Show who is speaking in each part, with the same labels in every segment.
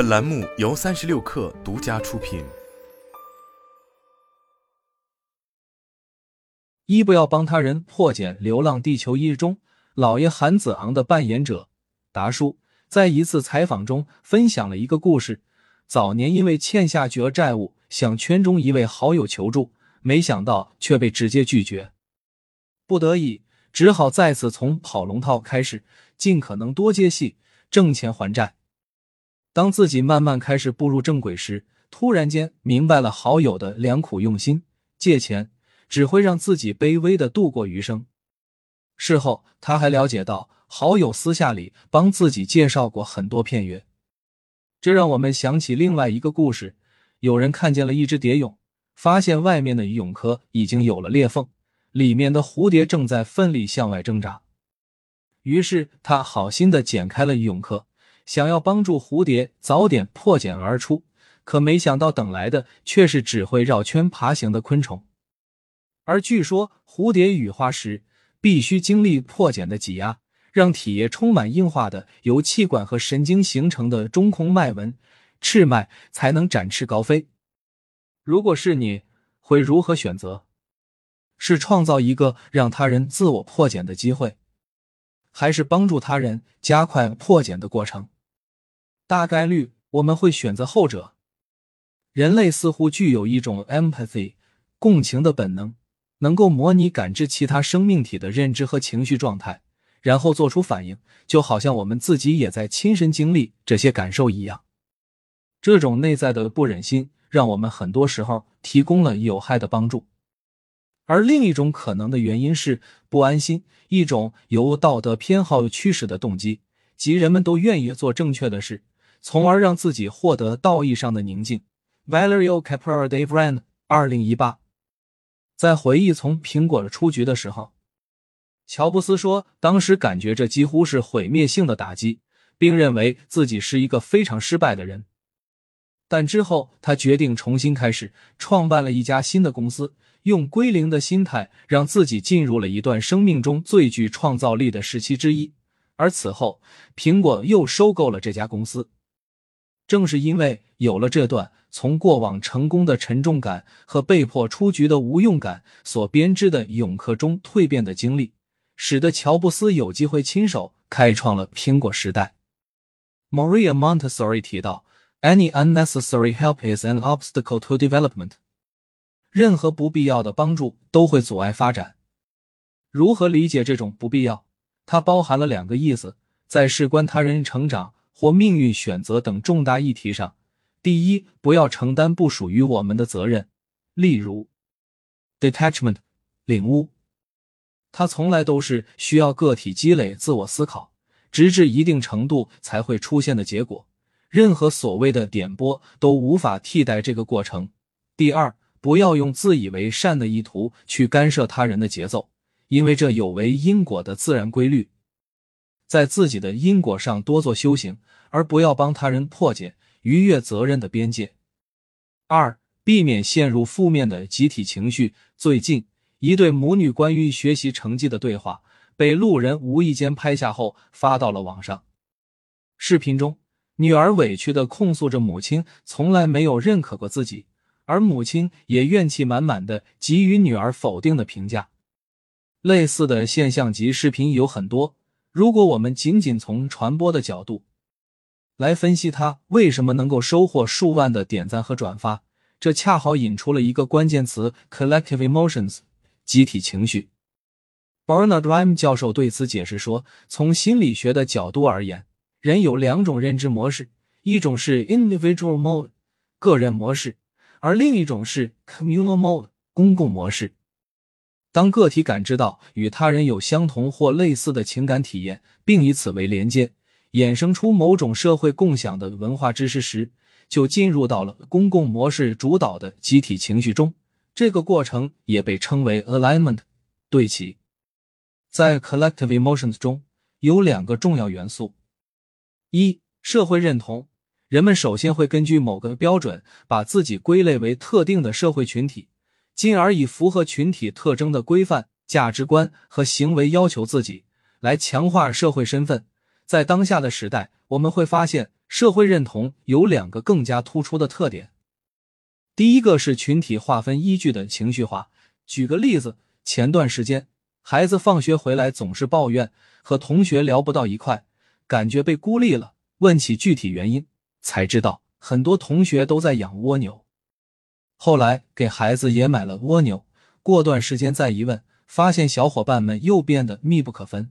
Speaker 1: 本栏目由三十六氪独家出品。
Speaker 2: 一不要帮他人破解《流浪地球一》中老爷韩子昂的扮演者达叔，在一次采访中分享了一个故事：早年因为欠下巨额债务，向圈中一位好友求助，没想到却被直接拒绝，不得已只好再次从跑龙套开始，尽可能多接戏，挣钱还债。当自己慢慢开始步入正轨时，突然间明白了好友的良苦用心，借钱。只会让自己卑微的度过余生。事后，他还了解到好友私下里帮自己介绍过很多片约，这让我们想起另外一个故事：有人看见了一只蝶蛹，发现外面的蛹壳已经有了裂缝，里面的蝴蝶正在奋力向外挣扎。于是他好心的剪开了蛹壳，想要帮助蝴蝶早点破茧而出，可没想到等来的却是只会绕圈爬行的昆虫。而据说，蝴蝶羽化时必须经历破茧的挤压，让体液充满硬化的由气管和神经形成的中空脉纹翅脉，才能展翅高飞。如果是你，会如何选择？是创造一个让他人自我破茧的机会，还是帮助他人加快破茧的过程？大概率我们会选择后者。人类似乎具有一种 empathy 共情的本能。能够模拟感知其他生命体的认知和情绪状态，然后做出反应，就好像我们自己也在亲身经历这些感受一样。这种内在的不忍心，让我们很多时候提供了有害的帮助。而另一种可能的原因是不安心，一种由道德偏好驱使的动机，即人们都愿意做正确的事，从而让自己获得道义上的宁静。Valerio Capra Dave Rand，二零一八。在回忆从苹果的出局的时候，乔布斯说，当时感觉这几乎是毁灭性的打击，并认为自己是一个非常失败的人。但之后，他决定重新开始，创办了一家新的公司，用归零的心态，让自己进入了一段生命中最具创造力的时期之一。而此后，苹果又收购了这家公司。正是因为有了这段。从过往成功的沉重感和被迫出局的无用感所编织的永克中蜕变的经历，使得乔布斯有机会亲手开创了苹果时代。Maria Montessori 提到：“Any unnecessary help is an obstacle to development。”任何不必要的帮助都会阻碍发展。如何理解这种不必要？它包含了两个意思：在事关他人成长或命运选择等重大议题上。第一，不要承担不属于我们的责任，例如 detachment 领悟，它从来都是需要个体积累自我思考，直至一定程度才会出现的结果。任何所谓的点拨都无法替代这个过程。第二，不要用自以为善的意图去干涉他人的节奏，因为这有违因果的自然规律。在自己的因果上多做修行，而不要帮他人破解。逾越责任的边界。二、避免陷入负面的集体情绪。最近，一对母女关于学习成绩的对话被路人无意间拍下后发到了网上。视频中，女儿委屈的控诉着母亲从来没有认可过自己，而母亲也怨气满满的给予女儿否定的评价。类似的现象级视频有很多。如果我们仅仅从传播的角度，来分析他为什么能够收获数万的点赞和转发，这恰好引出了一个关键词：collective emotions，集体情绪。Bernard r i m 教授对此解释说，从心理学的角度而言，人有两种认知模式，一种是 individual mode，个人模式，而另一种是 communal mode，公共模式。当个体感知到与他人有相同或类似的情感体验，并以此为连接。衍生出某种社会共享的文化知识时，就进入到了公共模式主导的集体情绪中。这个过程也被称为 alignment，对齐。在 collective emotions 中有两个重要元素：一、社会认同。人们首先会根据某个标准，把自己归类为特定的社会群体，进而以符合群体特征的规范、价值观和行为要求自己，来强化社会身份。在当下的时代，我们会发现社会认同有两个更加突出的特点。第一个是群体划分依据的情绪化。举个例子，前段时间孩子放学回来总是抱怨和同学聊不到一块，感觉被孤立了。问起具体原因，才知道很多同学都在养蜗牛。后来给孩子也买了蜗牛，过段时间再一问，发现小伙伴们又变得密不可分。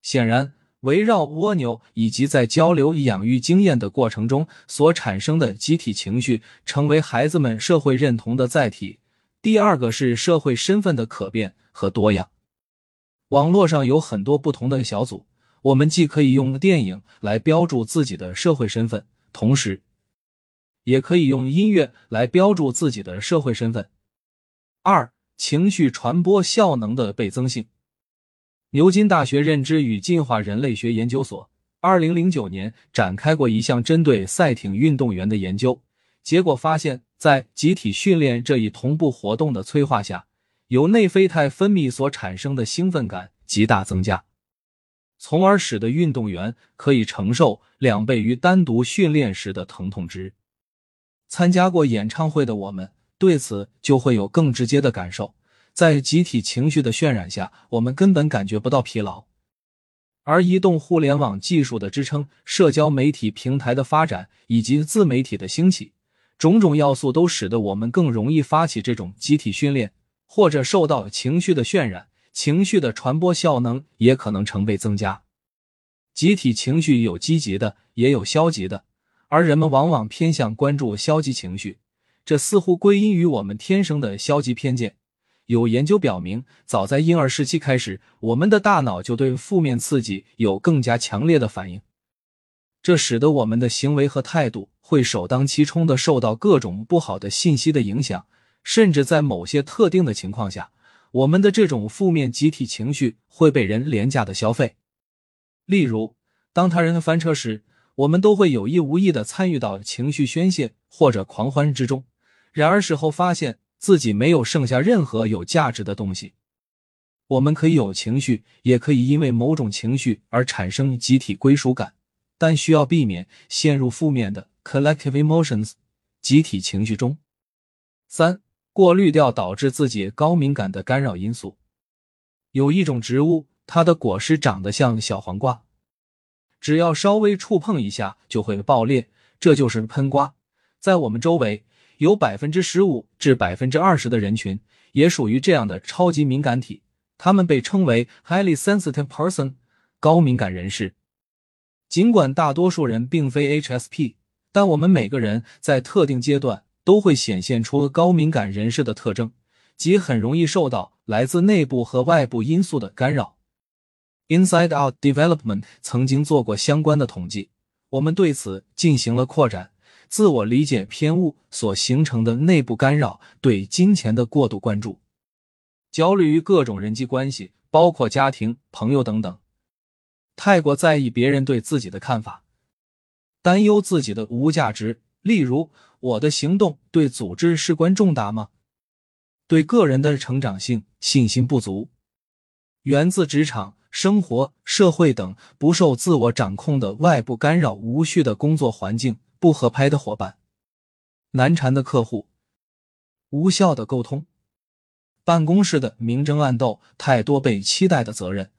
Speaker 2: 显然。围绕蜗牛以及在交流养育经验的过程中所产生的集体情绪，成为孩子们社会认同的载体。第二个是社会身份的可变和多样。网络上有很多不同的小组，我们既可以用电影来标注自己的社会身份，同时也可以用音乐来标注自己的社会身份。二、情绪传播效能的倍增性。牛津大学认知与进化人类学研究所二零零九年展开过一项针对赛艇运动员的研究，结果发现，在集体训练这一同步活动的催化下，由内啡肽分泌所产生的兴奋感极大增加，从而使得运动员可以承受两倍于单独训练时的疼痛值。参加过演唱会的我们对此就会有更直接的感受。在集体情绪的渲染下，我们根本感觉不到疲劳。而移动互联网技术的支撑、社交媒体平台的发展以及自媒体的兴起，种种要素都使得我们更容易发起这种集体训练，或者受到情绪的渲染，情绪的传播效能也可能成倍增加。集体情绪有积极的，也有消极的，而人们往往偏向关注消极情绪，这似乎归因于我们天生的消极偏见。有研究表明，早在婴儿时期开始，我们的大脑就对负面刺激有更加强烈的反应，这使得我们的行为和态度会首当其冲的受到各种不好的信息的影响，甚至在某些特定的情况下，我们的这种负面集体情绪会被人廉价的消费。例如，当他人的翻车时，我们都会有意无意的参与到情绪宣泄或者狂欢之中，然而事后发现。自己没有剩下任何有价值的东西。我们可以有情绪，也可以因为某种情绪而产生集体归属感，但需要避免陷入负面的 collective emotions 集体情绪中。三、过滤掉导致自己高敏感的干扰因素。有一种植物，它的果实长得像小黄瓜，只要稍微触碰一下就会爆裂，这就是喷瓜。在我们周围。有百分之十五至百分之二十的人群也属于这样的超级敏感体，他们被称为 highly sensitive person，高敏感人士。尽管大多数人并非 HSP，但我们每个人在特定阶段都会显现出高敏感人士的特征，即很容易受到来自内部和外部因素的干扰。Inside Out Development 曾经做过相关的统计，我们对此进行了扩展。自我理解偏误所形成的内部干扰，对金钱的过度关注，焦虑于各种人际关系，包括家庭、朋友等等，太过在意别人对自己的看法，担忧自己的无价值。例如，我的行动对组织事关重大吗？对个人的成长性信心不足，源自职场、生活、社会等不受自我掌控的外部干扰，无序的工作环境。不合拍的伙伴，难缠的客户，无效的沟通，办公室的明争暗斗，太多被期待的责任，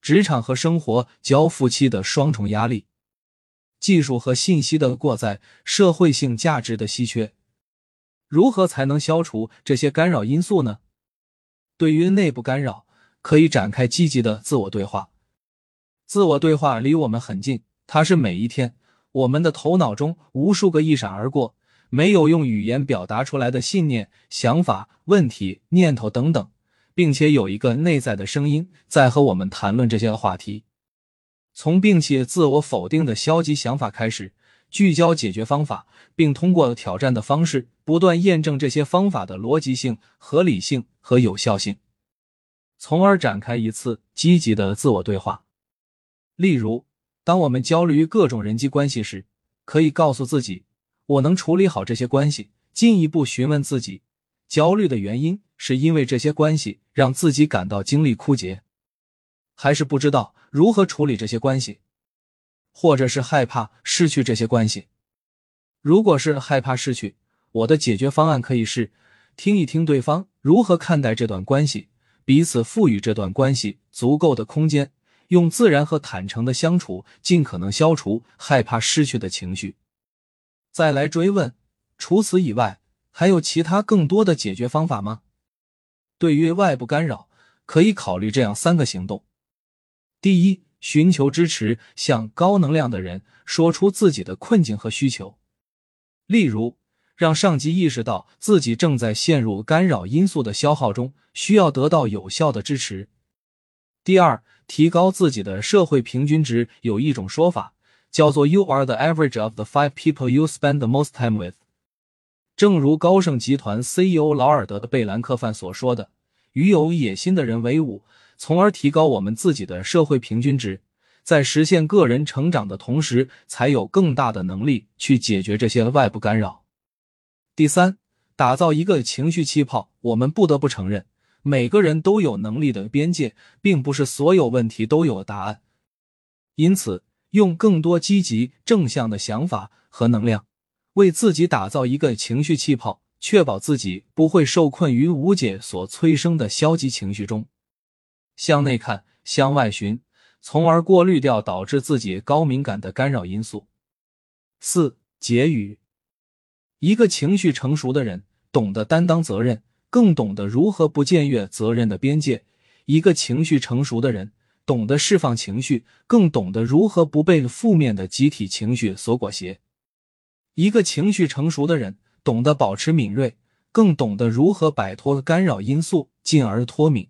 Speaker 2: 职场和生活交付期的双重压力，技术和信息的过载，社会性价值的稀缺。如何才能消除这些干扰因素呢？对于内部干扰，可以展开积极的自我对话。自我对话离我们很近，它是每一天。我们的头脑中无数个一闪而过、没有用语言表达出来的信念、想法、问题、念头等等，并且有一个内在的声音在和我们谈论这些话题。从摒弃自我否定的消极想法开始，聚焦解决方法，并通过挑战的方式不断验证这些方法的逻辑性、合理性和有效性，从而展开一次积极的自我对话。例如。当我们焦虑于各种人际关系时，可以告诉自己：“我能处理好这些关系。”进一步询问自己，焦虑的原因是因为这些关系让自己感到精力枯竭，还是不知道如何处理这些关系？或者是害怕失去这些关系。如果是害怕失去，我的解决方案可以是听一听对方如何看待这段关系，彼此赋予这段关系足够的空间，用自然和坦诚的相处，尽可能消除害怕失去的情绪。再来追问，除此以外，还有其他更多的解决方法吗？对于外部干扰，可以考虑这样三个行动：第一，寻求支持，向高能量的人说出自己的困境和需求，例如。让上级意识到自己正在陷入干扰因素的消耗中，需要得到有效的支持。第二，提高自己的社会平均值。有一种说法叫做 “You are the average of the five people you spend the most time with”。正如高盛集团 CEO 劳尔德的贝兰克范所说的：“与有野心的人为伍，从而提高我们自己的社会平均值，在实现个人成长的同时，才有更大的能力去解决这些外部干扰。”第三，打造一个情绪气泡。我们不得不承认，每个人都有能力的边界，并不是所有问题都有答案。因此，用更多积极正向的想法和能量，为自己打造一个情绪气泡，确保自己不会受困于无解所催生的消极情绪中。向内看，向外寻，从而过滤掉导致自己高敏感的干扰因素。四、结语。一个情绪成熟的人，懂得担当责任，更懂得如何不僭越责任的边界。一个情绪成熟的人，懂得释放情绪，更懂得如何不被负面的集体情绪所裹挟。一个情绪成熟的人，懂得保持敏锐，更懂得如何摆脱干扰因素，进而脱敏。